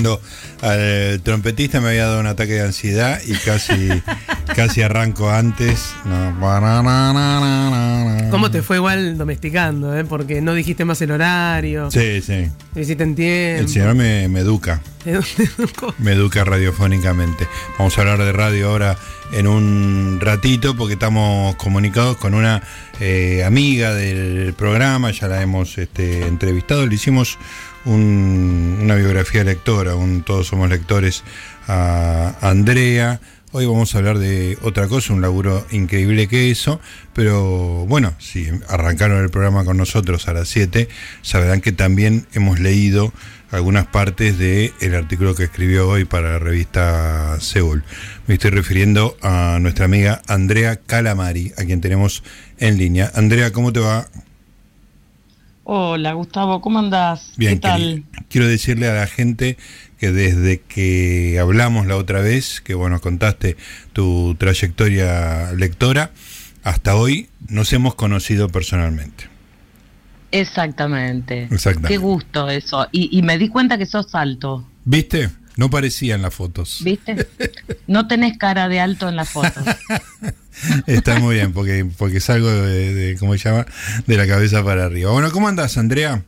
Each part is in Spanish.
esperando al trompetista, me había dado un ataque de ansiedad y casi, casi arranco antes. ¿Cómo te fue igual domesticando? Eh? Porque no dijiste más el horario. Sí, sí. Lo hiciste en tiempo. El señor me, me educa. me educa radiofónicamente. Vamos a hablar de radio ahora en un ratito porque estamos comunicados con una eh, amiga del programa, ya la hemos este, entrevistado, le hicimos una biografía lectora, un Todos somos lectores a Andrea. Hoy vamos a hablar de otra cosa, un laburo increíble que eso, pero bueno, si arrancaron el programa con nosotros a las 7, sabrán que también hemos leído algunas partes del el artículo que escribió hoy para la revista Seúl. Me estoy refiriendo a nuestra amiga Andrea Calamari, a quien tenemos en línea. Andrea, ¿cómo te va? Hola Gustavo, ¿cómo andás? Bien, ¿Qué tal? Quiero decirle a la gente que desde que hablamos la otra vez, que bueno, contaste tu trayectoria lectora, hasta hoy nos hemos conocido personalmente. Exactamente. Qué gusto eso. Y, me di cuenta que sos alto. ¿Viste? No parecía en las fotos. ¿Viste? No tenés cara de alto en las fotos. Está muy bien, porque, porque salgo de, de, ¿cómo se llama? De la cabeza para arriba. Bueno, ¿cómo andás, Andrea?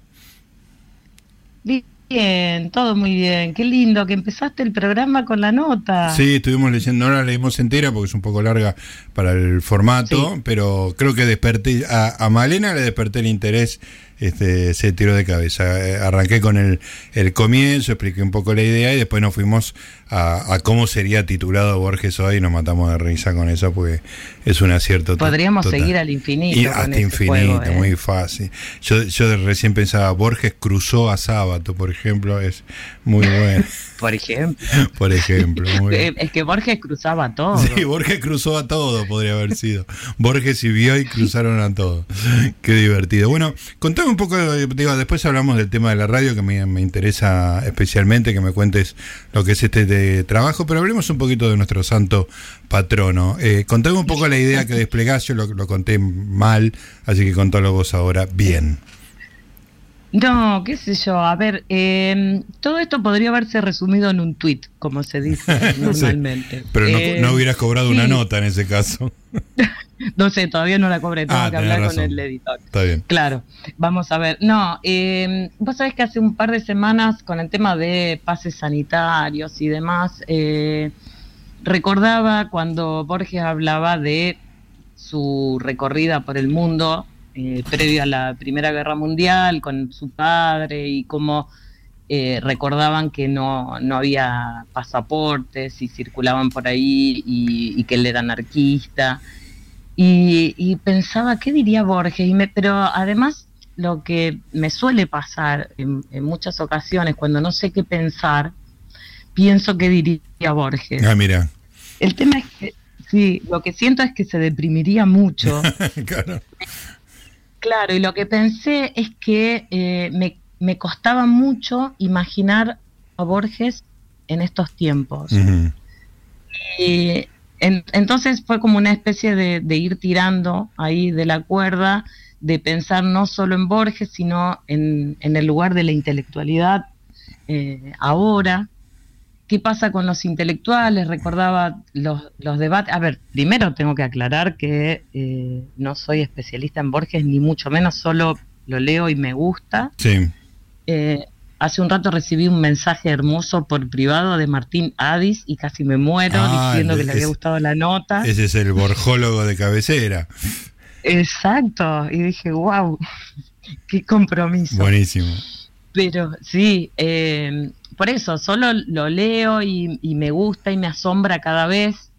Bien, todo muy bien. Qué lindo que empezaste el programa con la nota. Sí, estuvimos leyendo, no la leímos entera porque es un poco larga para el formato, pero creo que desperté, a, a Malena le desperté el interés este, se tiró de cabeza. Eh, arranqué con el, el, comienzo, expliqué un poco la idea y después nos fuimos a, cómo sería titulado Borges hoy y nos matamos de risa con eso porque es un acierto. Podríamos seguir al infinito. Y hasta infinito, ¿eh? muy fácil. Yo, yo recién pensaba, Borges cruzó a Sábato, por ejemplo, es muy bueno. por ejemplo. por ejemplo. Es que Borges cruzaba todo. Sí, Borges cruzó a todo, podría haber sido. Borges y Bioy cruzaron a todo. Qué divertido. Bueno, contame un poco, digo, después hablamos del tema de la radio, que me, interesa especialmente, que me cuentes lo que es este trabajo, pero hablemos un poquito de nuestro santo patrono. Eh, contame un poco la idea que desplegás, lo, lo conté mal, así que contalo vos ahora bien. No, qué sé yo. A ver, em, todo esto podría haberse resumido en un tweet, como se dice normalmente. pero no, no, em, hubieras cobrado una nota en ese caso. no sé, todavía no la cobré, tengo ah, que hablar con el editor. Está bien. Claro, vamos a ver. No, eh, vos sabés que hace un par de semanas con el tema de pases sanitarios y demás, eh, recordaba cuando Borges hablaba de su recorrida por el mundo eh, previo a la Primera Guerra Mundial con su padre y cómo eh, recordaban que no, no, había pasaportes y circulaban por ahí y, que él era anarquista. Y, pensaba, ¿qué diría Borges? Y me, pero además lo que me suele pasar en, muchas ocasiones cuando no sé qué pensar, pienso que diría Borges. Ah, mira. El tema es que, sí, lo que siento es que se deprimiría mucho. claro. Claro, y lo que pensé es que eh, me, me, costaba mucho imaginar a Borges en estos tiempos. Y entonces fue como una especie de, ir tirando ahí de la cuerda, de pensar no solo en Borges, sino en, en el lugar de la intelectualidad eh, ahora, ¿Qué pasa con los intelectuales? Recordaba los, debates. A ver, primero tengo que aclarar que eh, no soy especialista en Borges, ni mucho menos, solo lo leo y me gusta. Sí. Eh, hace un rato recibí un mensaje hermoso por privado de Martín Adis y casi me muero ah, diciendo que le había gustado la nota. Ese es el borjólogo de cabecera. Exacto, y dije, wow, qué compromiso. Buenísimo. Pero sí, eh, por eso, solo lo leo y, me gusta y me asombra cada vez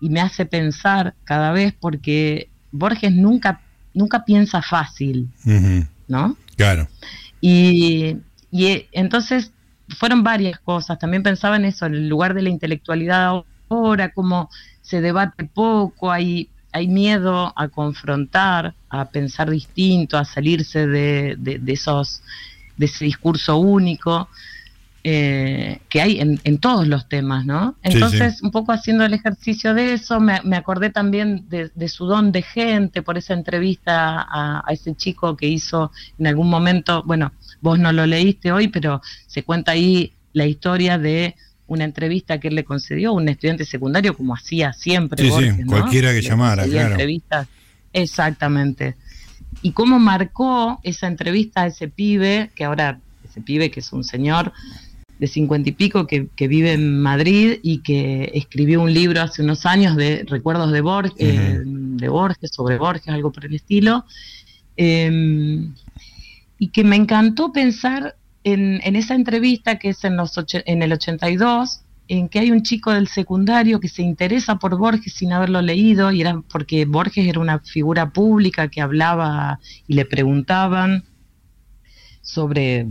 y me hace pensar cada vez porque Borges nunca, nunca piensa fácil, ¿no? Claro. Y, y entonces fueron varias cosas. También pensaba en eso, en el lugar de la intelectualidad ahora, cómo se debate poco, hay, hay miedo a confrontar, a pensar distinto, a salirse de, de esos, de ese discurso único. Eh, que hay en, todos los temas, ¿no? Entonces, un poco haciendo el ejercicio de eso, me, acordé también de, su don de gente, por esa entrevista a, ese chico que hizo en algún momento, bueno, vos no lo leíste hoy, pero se cuenta ahí la historia de una entrevista que él le concedió a un estudiante secundario, como hacía siempre. Sí, sí, cualquiera que llamara, claro. Entrevistas. Exactamente. Y cómo marcó esa entrevista a ese pibe, que ahora, ese pibe que es un señor de cincuenta y pico que, vive en Madrid y que escribió un libro hace unos años de recuerdos de Borges, eh, de Borges, sobre Borges, algo por el estilo. Em, y que me encantó pensar en, esa entrevista que es en, los en el 82, en que hay un chico del secundario que se interesa por Borges sin haberlo leído, y era porque Borges era una figura pública que hablaba y le preguntaban sobre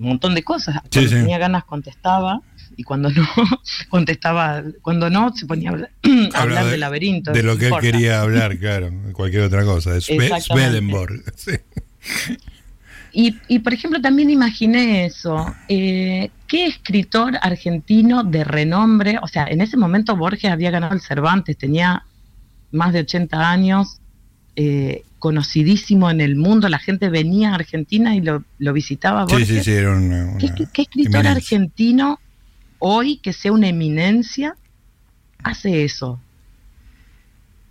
un montón de cosas. Cuando tenía ganas contestaba y cuando no contestaba, cuando no se ponía a hablar, de, del laberinto. De lo que él quería hablar, claro, cualquier otra cosa, de Swedenborg. Y, y, por ejemplo, también imaginé eso. Eh, ¿Qué escritor argentino de renombre? O sea, en ese momento Borges había ganado el Cervantes, tenía más de 80 años, eh, conocidísimo en el mundo. La gente venía a Argentina y lo, visitaba. Borges. Sí, sí, sí, era una, ¿Qué, escritor argentino hoy que sea una eminencia hace eso?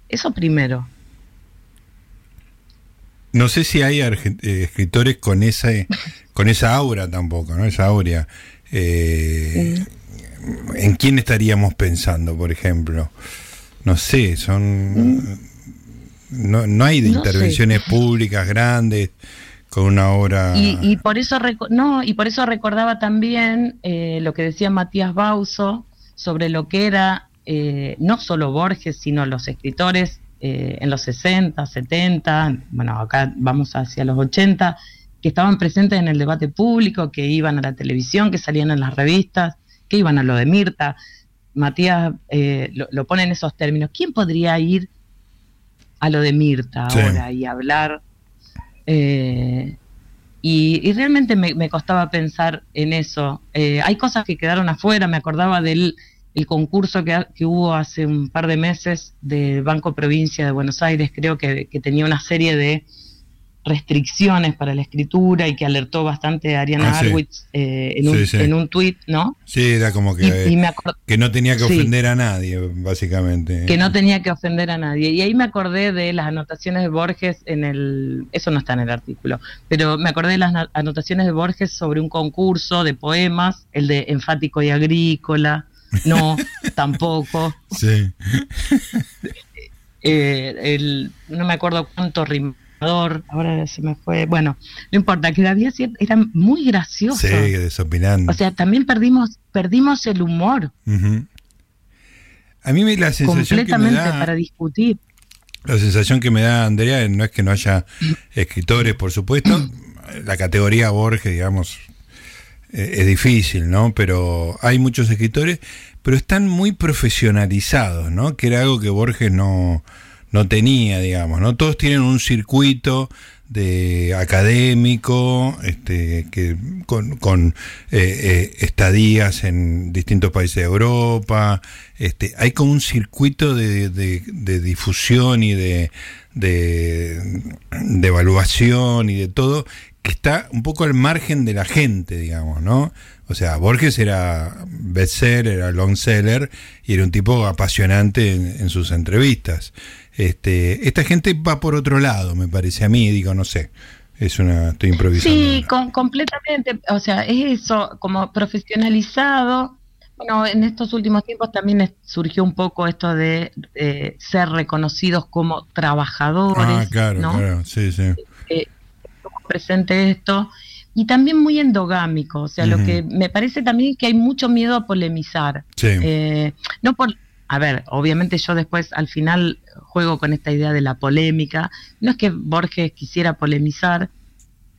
Eso primero. No sé si hay eh, escritores con esa, con esa aura tampoco, ¿no? Esa aura. Eh, ¿En quién estaríamos pensando, por ejemplo? No sé, son... No, no hay de intervenciones públicas grandes con una obra... Y, por eso no y por eso recordaba también eh, lo que decía Matías Bauso sobre lo que era no solo Borges sino los escritores eh, en los 60, 70, bueno, acá vamos hacia los 80, que estaban presentes en el debate público, que iban a la televisión, que salían en las revistas, que iban a lo de Mirta. Matías eh, lo, pone en esos términos. ¿Quién podría ir a lo de Mirta ahora y hablar? Eh, y, realmente me, me, costaba pensar en eso. hay cosas que quedaron afuera, me acordaba del el concurso que, que, hubo hace un par de meses del Banco Provincia de Buenos Aires, creo que, tenía una serie de restricciones para la escritura y que alertó bastante a Ariana ah, Arwitz eh, en, un, en un tuit, ¿no? Sí, era como que, que no tenía que ofender a nadie, básicamente. Que no tenía que ofender a nadie. Y ahí me acordé de las anotaciones de Borges en el... Eso no está en el artículo, pero me acordé de las anotaciones de Borges sobre un concurso de poemas, el de Enfático y Agrícola, no, tampoco. Sí. Eh, no me acuerdo cuánto rimador, ahora se me fue. Bueno, no importa, que había era muy gracioso. Sí, desopinando. O sea, también perdimos, perdimos el humor. A mí me la sensación que me da, para discutir. La sensación que me da Andrea no es que no haya escritores, por supuesto. la categoría Borges, digamos, eh, es difícil, ¿no? Pero hay muchos escritores, pero están muy profesionalizados, ¿no? Que era algo que Borges no, no tenía, digamos, ¿no? Todos tienen un circuito de académico, este, que con, con eh, eh, estadías en distintos países de Europa, este, hay como un circuito de, de, difusión y de, de, de, evaluación y de todo que está un poco al margen de la gente, digamos, ¿no? O sea, Borges era bestseller, era long seller y era un tipo apasionante en, sus entrevistas. Este, esta gente va por otro lado, me parece a mí, digo, no sé. Es una, estoy improvisando. Sí, completamente. O sea, es eso, como profesionalizado. Bueno, en estos últimos tiempos también surgió un poco esto de ser reconocidos como trabajadores. Ah, claro, claro, sí, sí. Eh, presente esto, y también muy endogámico, o sea, lo que me parece también que hay mucho miedo a polemizar. Eh, no por, a ver, obviamente yo después al final juego con esta idea de la polémica, no es que Borges quisiera polemizar,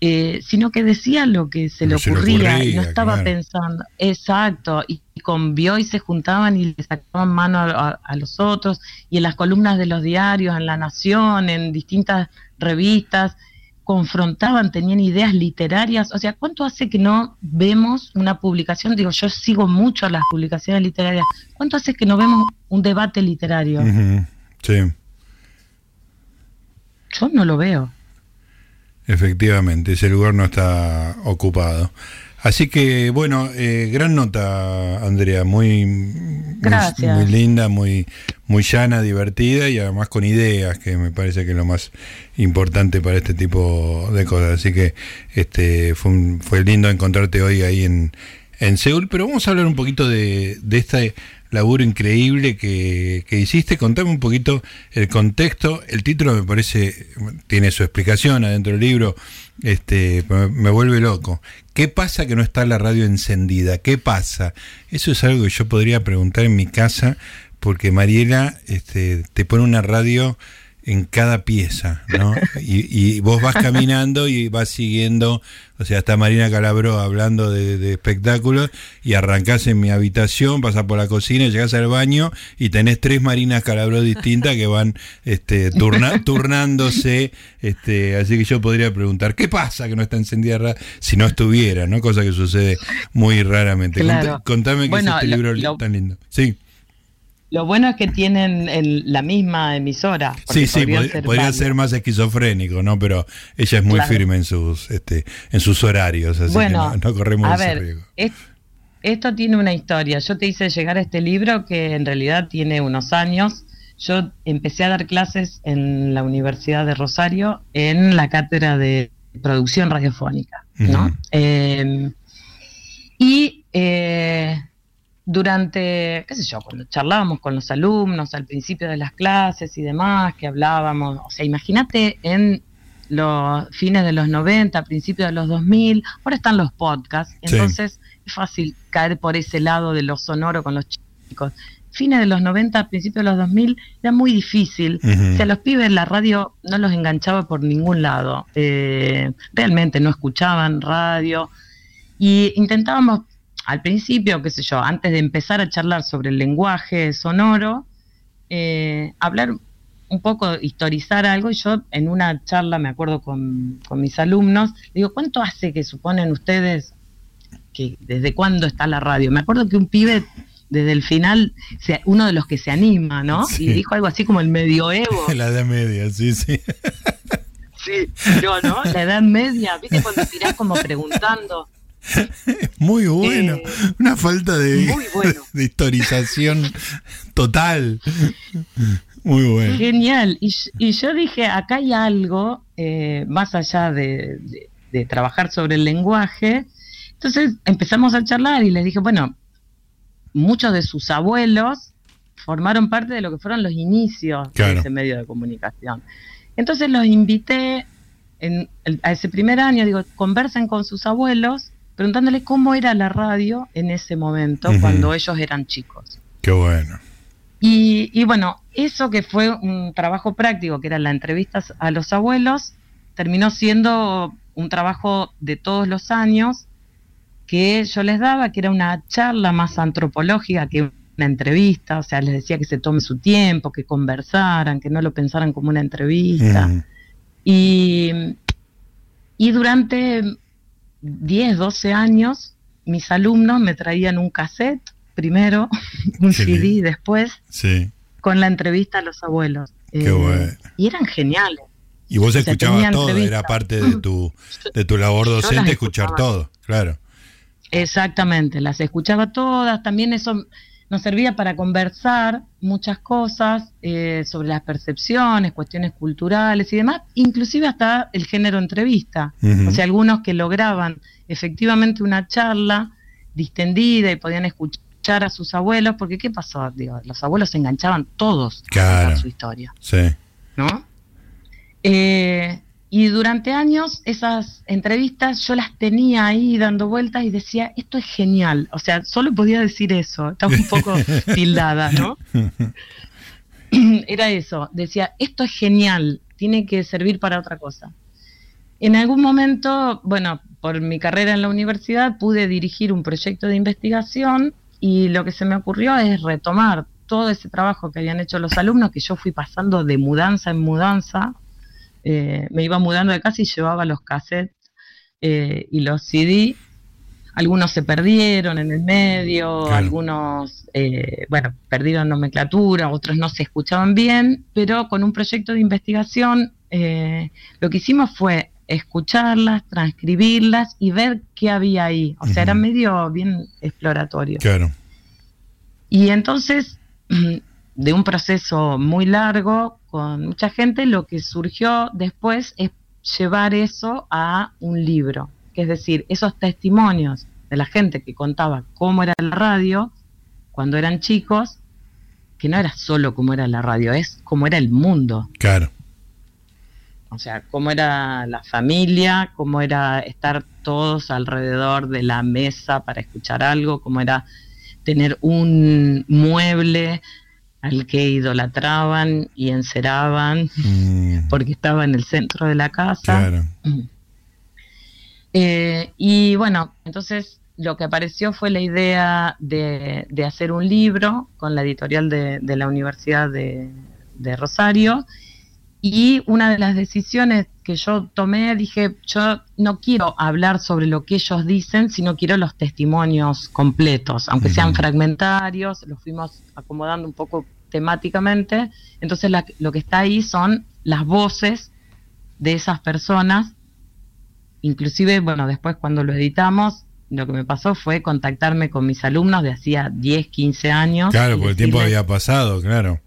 eh, sino que decía lo que se le ocurría, y no estaba pensando, exacto, y, con y se juntaban y le sacaban mano a, los otros, y en las columnas de los diarios, en La Nación, en distintas revistas, confrontaban, tenían ideas literarias. O sea, ¿cuánto hace que no vemos una publicación? Digo, yo sigo mucho las publicaciones literarias. ¿Cuánto hace que no vemos un debate literario? Sí. Yo no lo veo. Efectivamente, ese lugar no está ocupado. Así que, bueno, eh, gran nota, Andrea, muy, muy, linda, muy, muy llana, divertida y además con ideas, que me parece que es lo más importante para este tipo de cosas. Así que este fue, fue lindo encontrarte hoy ahí en, en Seúl, pero vamos a hablar un poquito de, de este laburo increíble que, hiciste. Contame un poquito el contexto. El título me parece, tiene su explicación adentro del libro, este, me, vuelve loco. ¿Qué pasa que no está la radio encendida? ¿Qué pasa? Eso es algo que yo podría preguntar en mi casa, porque Mariela este, te pone una radio en cada pieza, ¿no? Y, vos vas caminando y vas siguiendo, o sea, está Marina Calabro hablando de, espectáculos y arrancás en mi habitación, pasás por la cocina, llegás al baño y tenés tres Marinas Calabro distintas que van este, turnándose, este, así que yo podría preguntar, ¿qué pasa que no está encendida si no estuviera, ¿no? Cosa que sucede muy raramente. Contame qué es este libro tan lindo. Sí. Lo bueno es que tienen la misma emisora. Sí, sí, podría, ser, más esquizofrénico, ¿no? Pero ella es muy firme en sus, este, en sus horarios, así que no, corremos ese riesgo. esto tiene una historia. Yo te hice llegar a este libro que en realidad tiene unos años. Yo empecé a dar clases en la Universidad de Rosario en la cátedra de producción radiofónica, ¿no? Em, y eh, durante, qué sé yo, cuando charlábamos con los alumnos al principio de las clases y demás, que hablábamos, o sea, imagínate en los fines de los 90, principios de los 2000, ahora están los podcasts, entonces es fácil caer por ese lado de lo sonoro con los chicos. Fines de los 90, principios de los 2000, era muy difícil. O sea, los pibes la radio no los enganchaba por ningún lado. Eh, realmente no escuchaban radio. Y intentábamos al principio, qué sé yo, antes de empezar a charlar sobre el lenguaje sonoro, eh, hablar un poco, historizar algo, y yo en una charla, me acuerdo con, mis alumnos, digo, ¿cuánto hace que suponen ustedes que desde cuándo está la radio? Me acuerdo que un pibe desde el final, uno de los que se anima, ¿no? Y dijo algo así como el medioevo. La edad media, sí, sí. Sí, pero no, la edad media, viste cuando tirás como preguntando, muy bueno. Eh, Una falta de, de historización total. Muy bueno. Genial. Y, yo dije, acá hay algo eh, más allá de, trabajar sobre el lenguaje. Entonces empezamos a charlar y les dije, bueno, muchos de sus abuelos formaron parte de lo que fueron los inicios de ese medio de comunicación. Entonces los invité en, a ese primer año, digo, conversen con sus abuelos preguntándole cómo era la radio en ese momento, cuando ellos eran chicos. Qué bueno. Y, bueno, eso que fue un trabajo práctico, que eran las entrevistas a los abuelos, terminó siendo un trabajo de todos los años que yo les daba, que era una charla más antropológica que una entrevista, o sea, les decía que se tome su tiempo, que conversaran, que no lo pensaran como una entrevista. y, y durante 10, 12 años, mis alumnos me traían un cassette primero, un CD después, con la entrevista a los abuelos. Eh, y eran geniales. Y vos escuchabas todo, era parte de tu, de tu labor docente escuchar todo, claro. Exactamente, las escuchaba todas, también eso nos servía para conversar muchas cosas eh, sobre las percepciones, cuestiones culturales y demás, inclusive hasta el género entrevista. O sea, algunos que lograban efectivamente una charla distendida y podían escuchar a sus abuelos, porque ¿qué pasó? Digo, los abuelos se enganchaban todos a su historia. Sí. ¿No? Eh, y durante años esas entrevistas yo las tenía ahí dando vueltas y decía, esto es genial. O sea, solo podía decir eso, estaba un poco tildada, ¿no? Era eso, decía, esto es genial, tiene que servir para otra cosa. En algún momento, bueno, por mi carrera en la universidad pude dirigir un proyecto de investigación y lo que se me ocurrió es retomar todo ese trabajo que habían hecho los alumnos, que yo fui pasando de mudanza en mudanza, eh, me iba mudando de casa y llevaba los cassettes eh, y los CD. Algunos se perdieron en el medio, algunos, eh, bueno, perdieron nomenclatura, otros no se escuchaban bien, pero con un proyecto de investigación lo que hicimos fue escucharlas, transcribirlas y ver qué había ahí. O sea, era medio bien exploratorio. Claro. Y entonces, de un proceso muy largo con mucha gente, lo que surgió después es llevar eso a un libro. Que es decir, esos testimonios de la gente que contaba cómo era la radio cuando eran chicos, que no era solo cómo era la radio, es cómo era el mundo. Claro. O sea, cómo era la familia, cómo era estar todos alrededor de la mesa para escuchar algo, cómo era tener un mueble al que idolatraban y enceraban mm. porque estaba en el centro de la casa. Claro. Eh, y bueno, entonces lo que apareció fue la idea de, hacer un libro con la editorial de, la Universidad de, Rosario. Y una de las decisiones que yo tomé, dije, yo no quiero hablar sobre lo que ellos dicen, sino quiero los testimonios completos, aunque sean fragmentarios, los fuimos acomodando un poco temáticamente. Entonces lo que está ahí son las voces de esas personas inclusive, bueno, después cuando lo editamos, lo que me pasó fue contactarme con mis alumnos de hacía 10, 15 años. Claro, porque el tiempo había pasado, claro.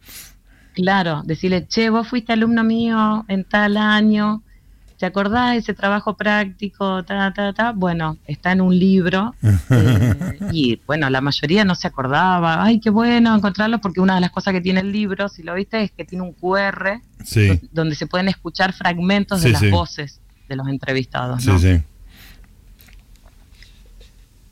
Claro, decirle, che, vos fuiste alumno mío en tal año, ¿te acordás de ese trabajo práctico? Ta, ta, ta? Bueno, está en un libro eh, y bueno, la mayoría no se acordaba. Ay, qué bueno encontrarlo porque una de las cosas que tiene el libro, si lo viste, es que tiene un QR donde se pueden escuchar fragmentos de las voces de los entrevistados. ¿no? Sí, sí.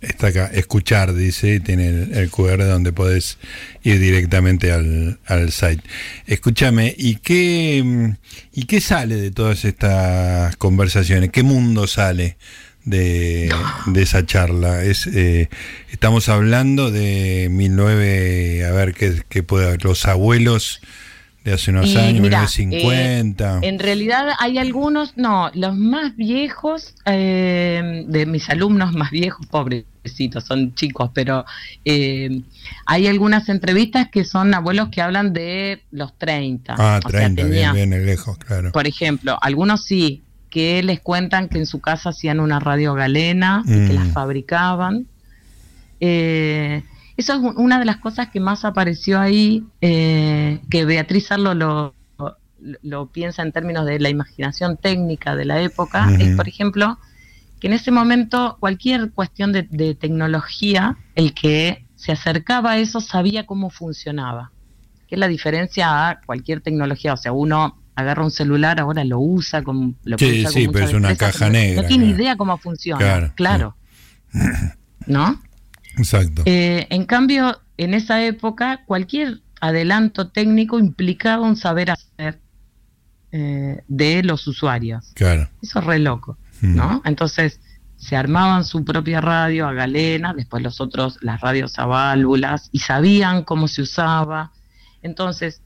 Está acá, escuchar, dice, tiene el, QR donde podés ir directamente al, al site. Escúchame, ¿y qué, ¿y qué sale de todas estas conversaciones? ¿Qué mundo sale de, de esa charla? Es, eh, estamos hablando de 19, a ver qué, qué puede haber, los abuelos de hace unos años, mira, 50. Eh, en realidad hay algunos, no, los más viejos, eh, de mis alumnos más viejos, pobrecitos, son chicos, pero eh, hay algunas entrevistas que son abuelos que hablan de los 30. Ah, 30, bien, bien, lejos, claro. Por ejemplo, algunos sí, que les cuentan que en su casa hacían una radio galena, y que las mm. fabricaban. Eh, eso es una de las cosas que más apareció ahí, eh, que Beatriz Arlo lo, lo, piensa en términos de la imaginación técnica de la época, es por ejemplo que en ese momento cualquier cuestión de, tecnología, el que se acercaba a eso sabía cómo funcionaba, que es la diferencia a cualquier tecnología, o sea, uno agarra un celular, ahora lo usa como lo sí, sí, pero es una caja negra. No tiene idea cómo funciona, claro. ¿No? Exacto. Eh, en cambio, en esa época, cualquier adelanto técnico implicaba un saber hacer eh, de los usuarios. Claro. Eso es re loco, ¿no? Entonces, se armaban su propia radio a galena, después los otros, las radios a válvulas, y sabían cómo se usaba. Entonces,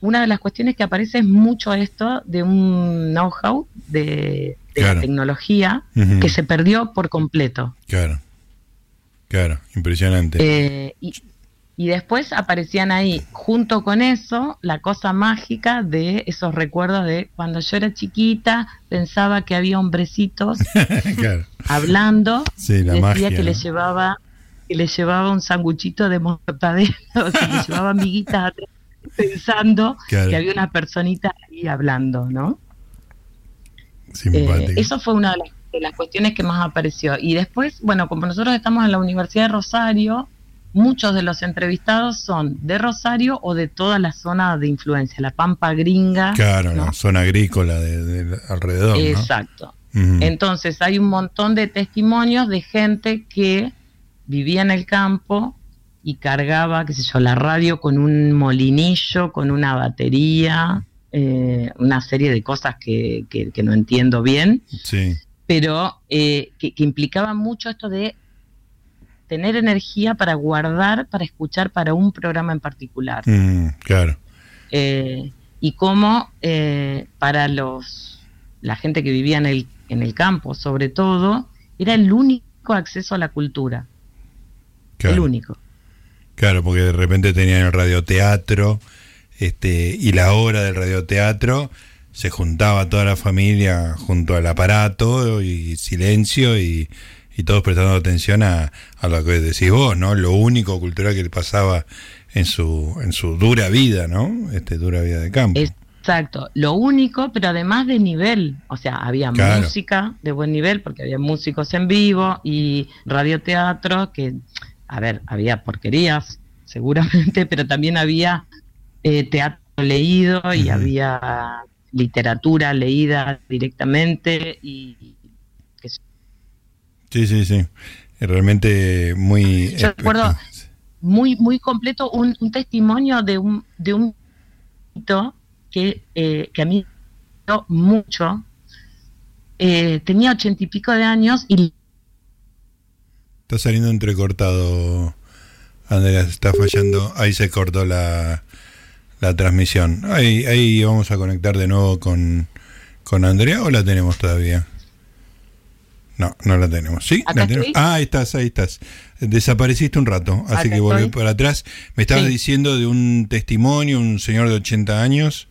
una de las cuestiones que aparece es mucho esto de un know-how de, la tecnología que se perdió por completo. Claro. Claro, impresionante. Eh, y, después aparecían ahí, junto con eso, la cosa mágica de esos recuerdos de cuando yo era chiquita, pensaba que había hombrecitos hablando, sí, la decía que le llevaba que le llevaba un sanguchito de mortadela, o sea, le llevaba amiguitas pensando que había una personita ahí hablando, ¿no? Eh, eso fue una de las las cuestiones que más apareció. Y después, bueno, como nosotros estamos en la Universidad de Rosario, muchos de los entrevistados son de Rosario o de toda la zona de influencia, la Pampa Gringa. Claro, la zona agrícola de, alrededor. Exacto. Entonces hay un montón de testimonios de gente que vivía en el campo y cargaba, qué sé yo, la radio con un molinillo, con una batería, eh, una serie de cosas que, que, que no entiendo bien. Sí pero eh, que, implicaba mucho esto de tener energía para guardar, para escuchar para un programa en particular. Mm, claro. Eh, y cómo eh, para los la gente que vivía en el, en el campo, sobre todo, era el único acceso a la cultura. El único. Claro, porque de repente tenían el radioteatro este, y la hora del radioteatro se juntaba toda la familia junto al aparato y silencio y, todos prestando atención a, a, lo que decís vos, ¿no? Lo único cultural que le pasaba en su, en su dura vida, ¿no? Este dura vida de campo. Exacto, lo único, pero además de nivel, o sea, había música de buen nivel porque había músicos en vivo y radioteatro que, a ver, había porquerías, seguramente, pero también había eh, teatro leído y había literatura leída directamente y... Sí, sí, sí. Realmente muy... Yo recuerdo muy, muy completo un, testimonio de un, de un que, eh, que a mí me mucho. Eh, tenía ochenta y pico de años y... Está saliendo entrecortado, Andrea, está fallando. Ahí se cortó la, la transmisión. Ahí, ahí vamos a conectar de nuevo con, con Andrea o la tenemos todavía. No, no la tenemos. ¿Sí? Ah, ahí estás, ahí estás. Desapareciste un rato, así que volví para atrás. Me estabas diciendo de un testimonio, un señor de 80 años.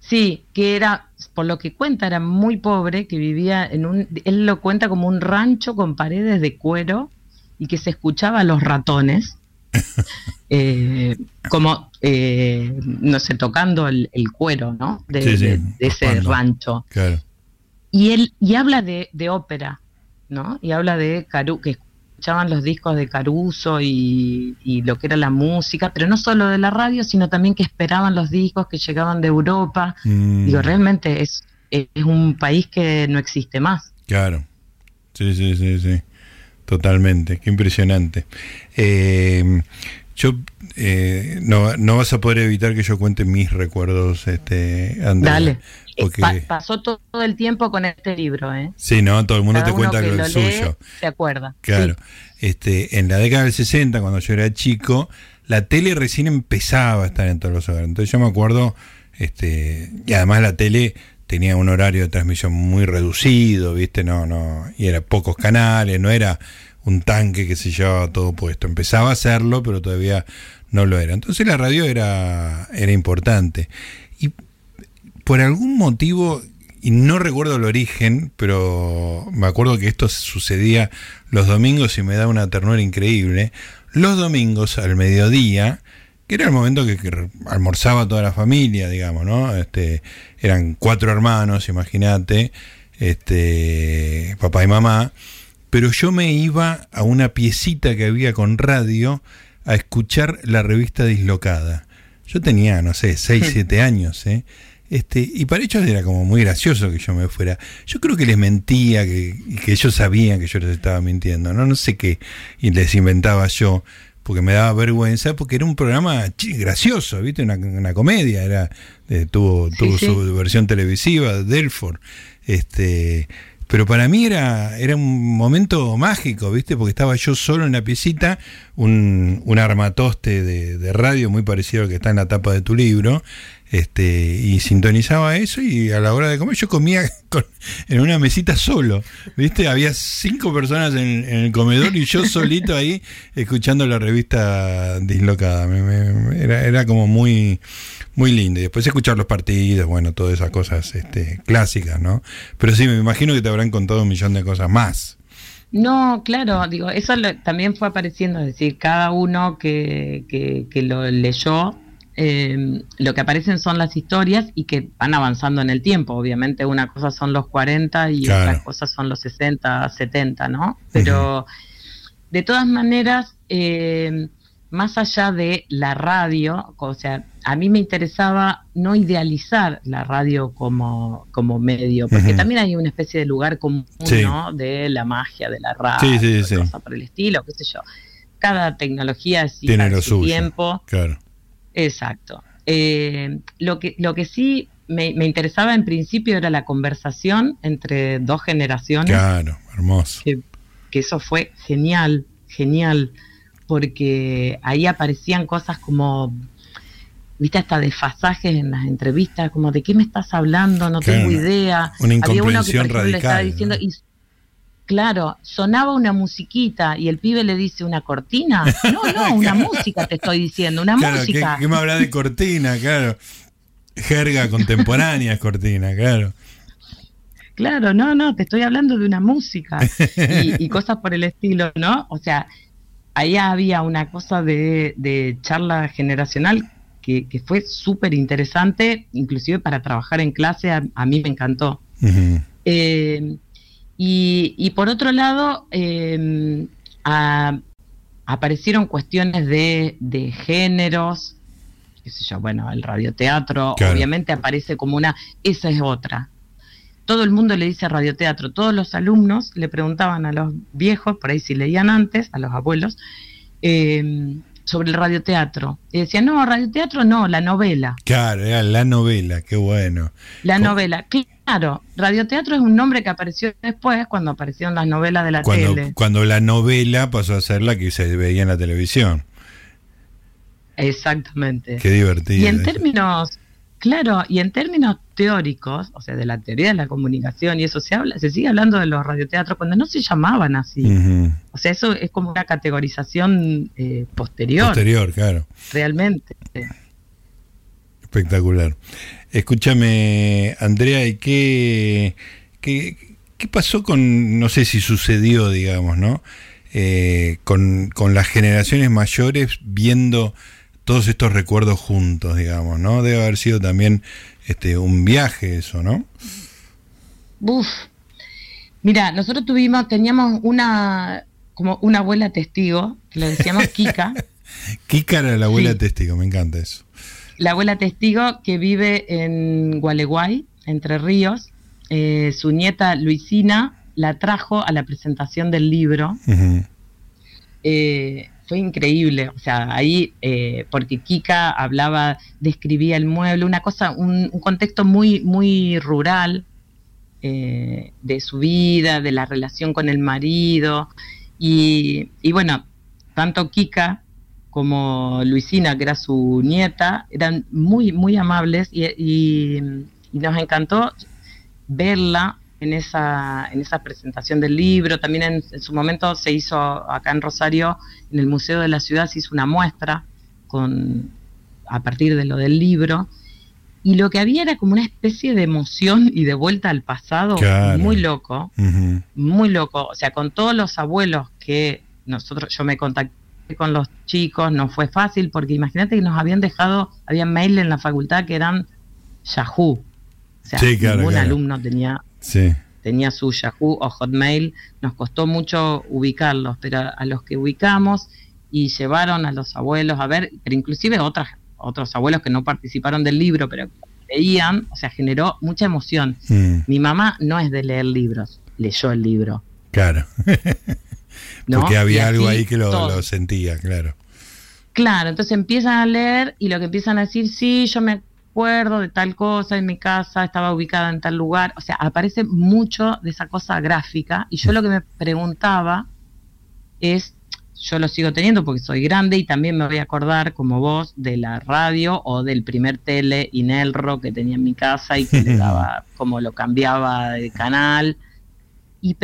Sí, que era, por lo que cuenta, era muy pobre, que vivía en un, él lo cuenta como un rancho con paredes de cuero y que se escuchaba a los ratones eh, como, eh, no sé, tocando el, cuero, ¿no? De, ese rancho. Y él, y habla de, ópera, ¿no? Y habla de Caru que escuchaban los discos de Caruso y, lo que era la música, pero no solo de la radio, sino también que esperaban los discos que llegaban de Europa. Mm. Digo, realmente es, es un país que no existe más. Claro. Sí, sí, sí, sí. Totalmente, qué impresionante. Eh, yo eh, no, no vas a poder evitar que yo cuente mis recuerdos, este, Andrea. Dale. Porque... pasó todo el tiempo con este libro, ¿eh? Sí, no, todo el mundo te cuenta lo, lo suyo. Se acuerda. Claro. Este, en la década del 60, cuando yo era chico, la tele recién empezaba a estar en todos los hogares. Entonces yo me acuerdo, este, y además la tele tenía un horario de transmisión muy reducido, ¿viste? No, no, y era pocos canales, no era un tanque que se llevaba todo puesto. Empezaba a hacerlo, pero todavía no lo era. Entonces la radio era, era importante. Por algún motivo, y no recuerdo el origen, pero me acuerdo que esto sucedía los domingos y me da una ternura increíble. Los domingos al mediodía, que era el momento que, almorzaba toda la familia, digamos, ¿no? Este, eran cuatro hermanos, imagínate, este, papá y mamá, pero yo me iba a una piecita que había con radio a escuchar la revista Dislocada. Yo tenía, no sé, seis, siete años, ¿eh? Este, y para ellos era como muy gracioso que yo me fuera. Yo creo que les mentía, que, que ellos sabían que yo les estaba mintiendo, ¿no? No sé qué, y les inventaba yo porque me daba vergüenza, porque era un programa gracioso, ¿viste? Una, comedia, era eh, tuvo, tuvo su versión televisiva, Delford. Este, pero para mí era, era un momento mágico, ¿viste? Porque estaba yo solo en la piecita, un, un armatoste de, radio muy parecido al que está en la tapa de tu libro, este, y sintonizaba eso y a la hora de comer yo comía en una mesita solo, ¿viste? Había cinco personas en, el comedor y yo solito ahí escuchando la revista dislocada. era, era como muy, muy lindo. Y después escuchar los partidos, bueno, todas esas cosas este, clásicas, ¿no? Pero sí, me imagino que te habrán contado un millón de cosas más. No, claro, digo, eso también fue apareciendo, es decir, cada uno que, que, que lo leyó eh, lo que aparecen son las historias y que van avanzando en el tiempo. Obviamente una cosa son los 40 y otras cosas son los 60, 70, ¿no? Pero de todas maneras, eh, más allá de la radio, o sea, a mí me interesaba no idealizar la radio como, como medio, porque también hay una especie de lugar común, ¿no? De la magia de la radio, sí, por el estilo, qué sé yo. Cada tecnología tiene su tiempo. Claro Exacto. Eh, lo, que, lo que sí me, interesaba en principio era la conversación entre dos generaciones. Claro, hermoso. Que, eso fue genial, genial, porque ahí aparecían cosas como, viste, hasta desfasajes en las entrevistas, como de qué me estás hablando, no tengo idea. Una Había uno que le estaba diciendo, Claro, sonaba una musiquita y el pibe le dice una cortina. No, no, una música te estoy diciendo, una música. ¿qué, me habla de cortina? Claro. Jerga contemporánea, Cortina, claro. Claro, no, no, te estoy hablando de una música y, cosas por el estilo, ¿no? O sea, ahí había una cosa de, charla generacional que, fue súper interesante, inclusive para trabajar en clase, a, mí me encantó. Eh, y, por otro lado, eh, aparecieron cuestiones de, de géneros, qué sé yo, bueno, el radioteatro obviamente aparece como una, esa es otra. Todo el mundo le dice radioteatro, todos los alumnos le preguntaban a los viejos, por ahí si leían antes, a los abuelos, eh, sobre el radioteatro. Y decían, no, radioteatro no, la novela. Claro, era la novela, qué bueno. La novela, claro. Radioteatro es un nombre que apareció después, cuando aparecieron las novelas de la tele. Cuando la novela pasó a ser la que se veía en la televisión. Exactamente. Qué divertido. Y en términos, claro, y en términos teóricos, o sea, de la teoría de la comunicación y eso se habla, se sigue hablando de los radioteatros cuando no se llamaban así. O sea, eso es como una categorización eh, posterior. Posterior, claro. Realmente. Espectacular. Escúchame, Andrea, ¿y qué, qué, qué pasó con, no sé si sucedió, digamos, ¿no? Eh, con, con las generaciones mayores viendo todos estos recuerdos juntos, digamos, ¿no? Debe haber sido también este un viaje eso, ¿no? Uf. Mira, nosotros tuvimos, teníamos una como una abuela testigo, que le decíamos Kika. Kika era la abuela testigo, me encanta eso. La abuela testigo que vive en Gualeguay, Entre Ríos. Eh, su nieta Luisina la trajo a la presentación del libro. Eh, fue increíble, o sea, ahí, eh, porque Kika hablaba, describía el mueble, una cosa, un, contexto muy, muy rural eh, de su vida, de la relación con el marido, y, bueno, tanto Kika como Luisina, que era su nieta, eran muy, muy amables y nos encantó verla en esa, en esa presentación del libro. También en, su momento se hizo acá en Rosario, en el Museo de la Ciudad, se hizo una muestra con, a partir de lo del libro. Y lo que había era como una especie de emoción y de vuelta al pasado muy loco, muy loco. O sea, con todos los abuelos que nosotros, yo me contacté con los chicos, no fue fácil porque imagínate que nos habían dejado, había mail en la facultad que eran Yahoo. O sea, ningún alumno tenía Tenía su Yahoo o Hotmail, nos costó mucho ubicarlos, pero a los que ubicamos y llevaron a los abuelos a ver, pero inclusive otras, otros abuelos que no participaron del libro, pero leían, o sea, generó mucha emoción. Mm. Mi mamá no es de leer libros, leyó el libro. Claro. Porque había algo ahí que lo, lo, sentía, claro. Claro, entonces empiezan a leer y lo que empiezan a decir, sí, yo me acuerdo de tal cosa en mi casa, estaba ubicada en tal lugar, o sea, aparece mucho de esa cosa gráfica y yo lo que me preguntaba es, yo lo sigo teniendo porque soy grande y también me voy a acordar como vos de la radio o del primer tele Inelro que tenía en mi casa y que le daba, como lo cambiaba de canal. Y,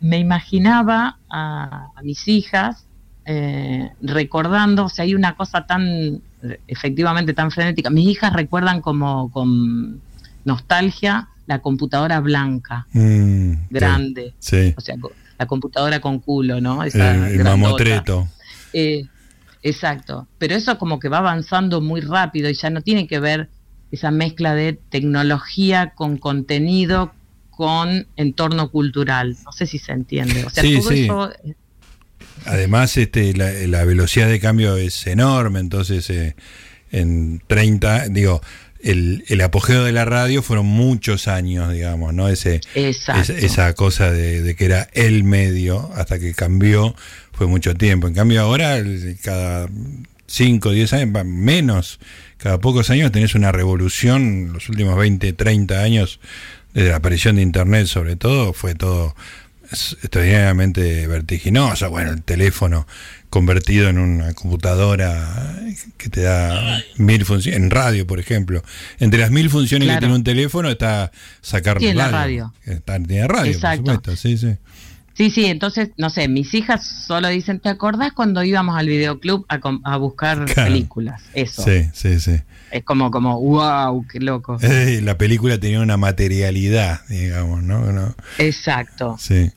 me imaginaba a, mis hijas eh, recordando, o sea, hay una cosa tan efectivamente tan frenética. Mis hijas recuerdan como con nostalgia la computadora blanca, mm, grande. O sea, la computadora con culo, ¿no? Esa el, mamotreto. Eh, exacto. Pero eso como que va avanzando muy rápido y ya no tiene que ver esa mezcla de tecnología con contenido con entorno cultural. No sé si se entiende. O sea, todo eso Además, este, la, velocidad de cambio es enorme, entonces eh, en 30, digo, el, el, apogeo de la radio fueron muchos años, digamos, ¿no? Ese, esa cosa de, que era el medio hasta que cambió fue mucho tiempo. En cambio ahora, cada 5, 10 años, menos, cada pocos años tenés una revolución, los últimos 20, 30 años, desde la aparición de Internet sobre todo, fue todo extraordinariamente vertiginosa. Bueno, el teléfono convertido en una computadora que te da mil funciones, en radio, por ejemplo. Entre las mil funciones que tiene un teléfono está sacar radio. La radio. Está, tiene radio, por supuesto, sí, sí. Sí, sí, entonces, no sé, mis hijas solo dicen, ¿te acordás cuando íbamos al videoclub a, a buscar películas? Eso. Sí, sí, sí. Es como, como, wow, qué loco. la película tenía una materialidad, digamos, ¿no? Exacto. Sí.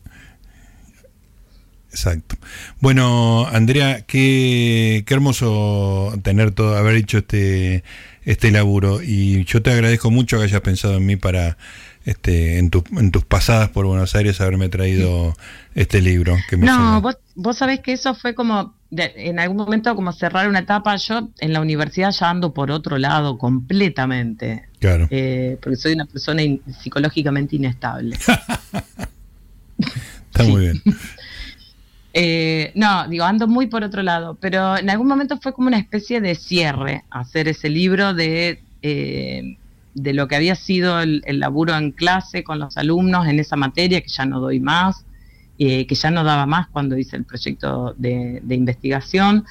Exacto. Bueno, Andrea, qué, qué hermoso tener todo, haber hecho este, este laburo. Y yo te agradezco mucho que hayas pensado en mí para este, en, en tus pasadas por Buenos Aires haberme traído este libro. Que no, vos, vos sabés que eso fue como, en algún momento como cerrar una etapa, yo en la universidad ya ando por otro lado completamente. Claro. Eh, porque soy una persona psicológicamente inestable. Está muy bien. Eh, no, digo, ando muy por otro lado, pero en algún momento fue como una especie de cierre hacer ese libro de eh, de lo que había sido el, laburo en clase con los alumnos en esa materia, que ya no doy más, eh, que ya no daba más cuando hice el proyecto de, investigación.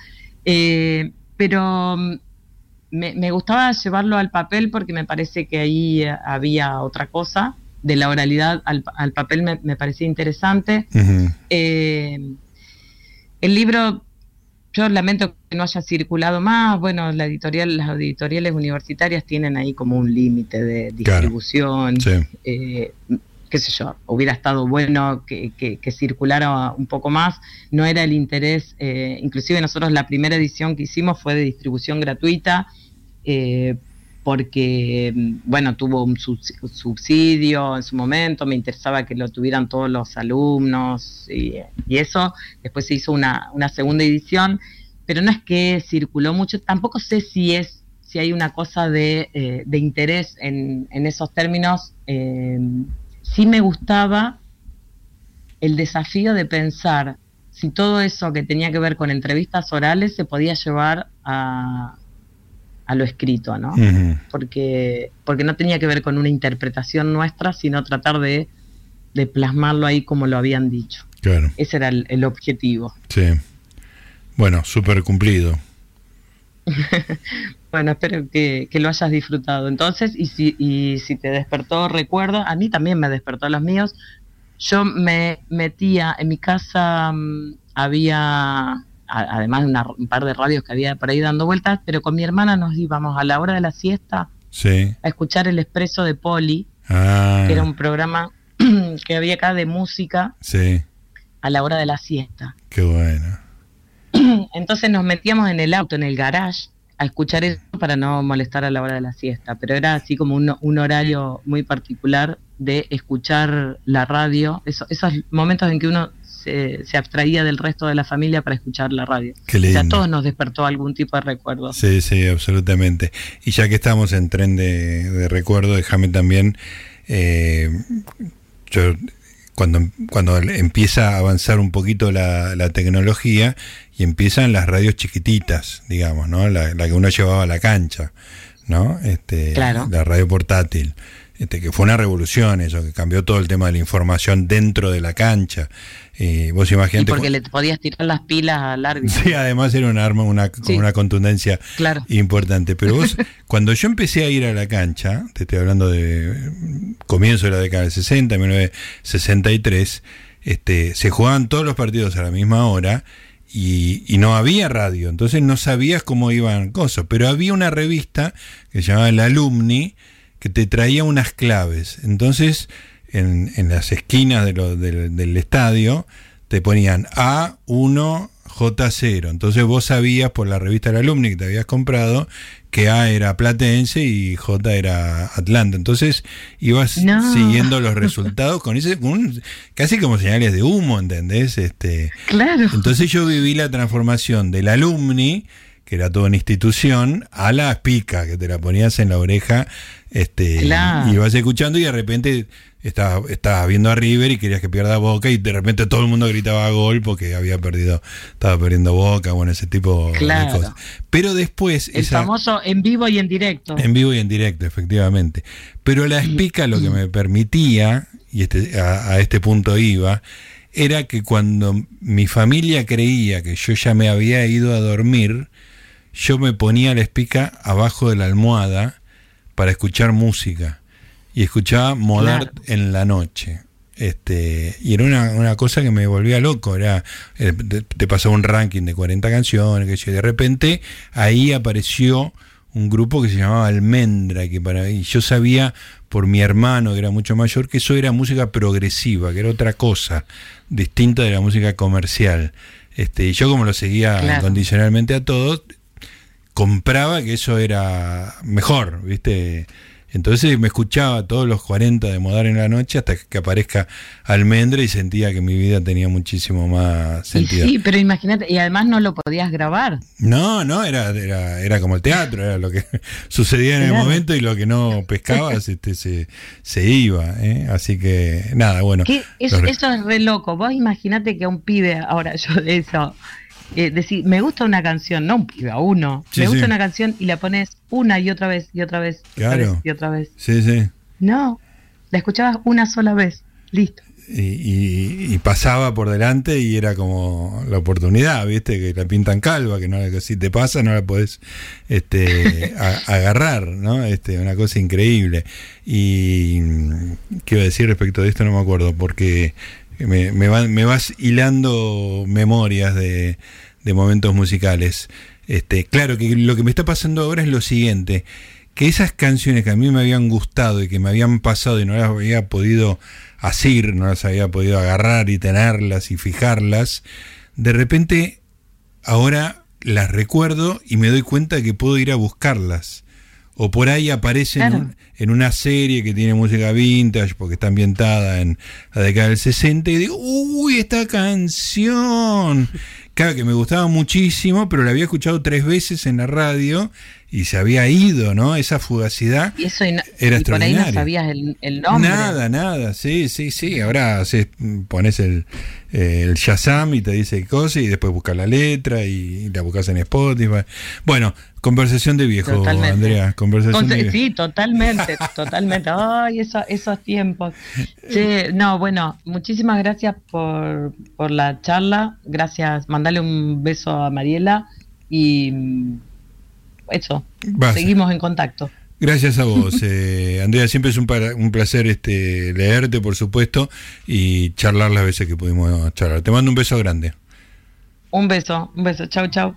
Eh, pero mm, me, gustaba llevarlo al papel porque me parece que ahí había otra cosa. De la oralidad al, papel me, parecía interesante. Eh, el libro yo lamento que no haya circulado más. Bueno, la editorial, las editoriales universitarias tienen ahí como un límite de distribución. Eh, qué sé yo, hubiera estado bueno que, circulara un poco más. No era el interés, eh, inclusive nosotros la primera edición que hicimos fue de distribución gratuita, eh, porque, bueno, tuvo un subsidio en su momento, me interesaba que lo tuvieran todos los alumnos y, eso. Después se hizo una, segunda edición, pero no es que circuló mucho, tampoco sé si es si hay una cosa de, eh, interés en, esos términos. Eh, sí me gustaba el desafío de pensar si todo eso que tenía que ver con entrevistas orales se podía llevar a, a lo escrito, ¿no? porque, porque no tenía que ver con una interpretación nuestra, sino tratar de, plasmarlo ahí como lo habían dicho. Claro. Ese era el, objetivo. Sí. Bueno, súper cumplido. bueno, espero que, lo hayas disfrutado. Entonces, y si, y si te despertó recuerdo, a mí también me despertó los míos. Yo me metía en mi casa, mm, además de un par de radios que había por ahí dando vueltas, pero con mi hermana nos íbamos a la hora de la siesta a escuchar el expreso de Poli, ah. que era un programa que había acá de música a la hora de la siesta. Qué bueno. Entonces nos metíamos en el auto, en el garage, a escuchar eso para no molestar a la hora de la siesta, pero era así como un, un horario muy particular de escuchar la radio, esos momentos en que uno se, abstraía del resto de la familia para escuchar la radio. o sea, todos nos despertó algún tipo de recuerdo. Sí, sí, absolutamente. Y ya que estamos en tren de, recuerdo, déjame también, eh, yo cuando, cuando empieza a avanzar un poquito la, tecnología y empiezan las radios chiquititas, digamos, ¿no? La, que uno llevaba a la cancha, ¿no? Este, La radio portátil. Este, que fue una revolución eso, que cambió todo el tema de la información dentro de la cancha. Eh, vos imaginate. porque le podías tirar las pilas al árbitro. Sí, además era un arma una, con una contundencia importante. Pero vos, cuando yo empecé a ir a la cancha, te estoy hablando de comienzo de la década del 60, 1963, este, se jugaban todos los partidos a la misma hora. Y, y, no había radio, entonces no sabías cómo iban cosas, pero había una revista que se llamaba El Alumni, que te traía unas claves. Entonces, en, en las esquinas de lo, del estadio, te ponían A1, J0. Entonces vos sabías por la revista del alumni que te habías comprado que A era Platense y J era Atlanta. Entonces ibas siguiendo los resultados con ese casi como señales de humo, ¿entendés? Este, claro. Entonces yo viví la transformación del alumni que era toda una institución, a la pica, que te la ponías en la oreja, este, y ibas escuchando y de repente estabas estaba viendo a River y querías que pierda Boca y de repente todo el mundo gritaba gol porque había perdido, estaba perdiendo Boca, bueno, ese tipo de cosas. Pero después... El famoso en vivo y en directo. En vivo y en directo, efectivamente. Pero la espica lo que me permitía, y este, a este punto iba, era que cuando mi familia creía que yo ya me había ido a dormir, yo me ponía la espica abajo de la almohada para escuchar música y escuchaba Modart en la noche. Este, y era una, cosa que me volvía loco, era eh, te, pasaba un ranking de 40 canciones, que de repente ahí apareció un grupo que se llamaba Almendra, que para y yo sabía por mi hermano, que era mucho mayor, que eso era música progresiva, que era otra cosa, distinta de la música comercial. Este, y yo como lo seguía incondicionalmente a todos, compraba que eso era mejor, ¿viste? Entonces me escuchaba todos los 40 de Modar en la noche hasta que aparezca Almendra y sentía que mi vida tenía muchísimo más sentido. sí, pero imagínate, y además no lo podías grabar. No, no, era, era, era como el teatro, era lo que sucedía en el momento y lo que no pescabas este, se, se iba. ¿eh? Así que nada, bueno. Eso, eso es re loco. Vos imaginate que un pibe, ahora yo de eso eh, decir, me gusta una canción, no a uno, me gusta una canción y la pones una y otra vez y otra vez, y otra vez. Sí, sí. No, la escuchabas una sola vez, listo. Y, pasaba por delante y era como la oportunidad, ¿viste? Que la pintan calva, que, no, si te pasa no la podés este, agarrar, ¿no? Este, una cosa increíble. Y qué iba a decir respecto de esto, no me acuerdo, porque me, me, vas hilando memorias de, momentos musicales. Este, claro que lo que me está pasando ahora es lo siguiente, que esas canciones que a mí me habían gustado y que me habían pasado y no las había podido asir, no las había podido agarrar y tenerlas y fijarlas, de repente ahora las recuerdo y me doy cuenta que puedo ir a buscarlas o por ahí aparece en, una serie que tiene música vintage porque está ambientada en la década del 60 y digo, uy, esta canción. Claro que me gustaba muchísimo, pero la había escuchado tres veces en la radio y se había ido, ¿no? Esa fugacidad y eso era y por ahí no sabías el, nombre. Nada, nada, sí, sí, sí. Ahora pones el, el Shazam y te dice cosas y después buscas la letra y la buscas en Spotify. Bueno, conversación de viejo, Andrea. Conversación de Sí, totalmente, totalmente. Ay, esos tiempos. no, bueno, muchísimas gracias por, por la charla. Gracias, mandale un beso a Mariela y eso, seguimos en contacto. Gracias a vos, eh, Andrea. Siempre es un, un placer este, leerte, por supuesto, y charlar las veces que pudimos charlar. Te mando un beso grande. Un beso, un beso. Chau, chau.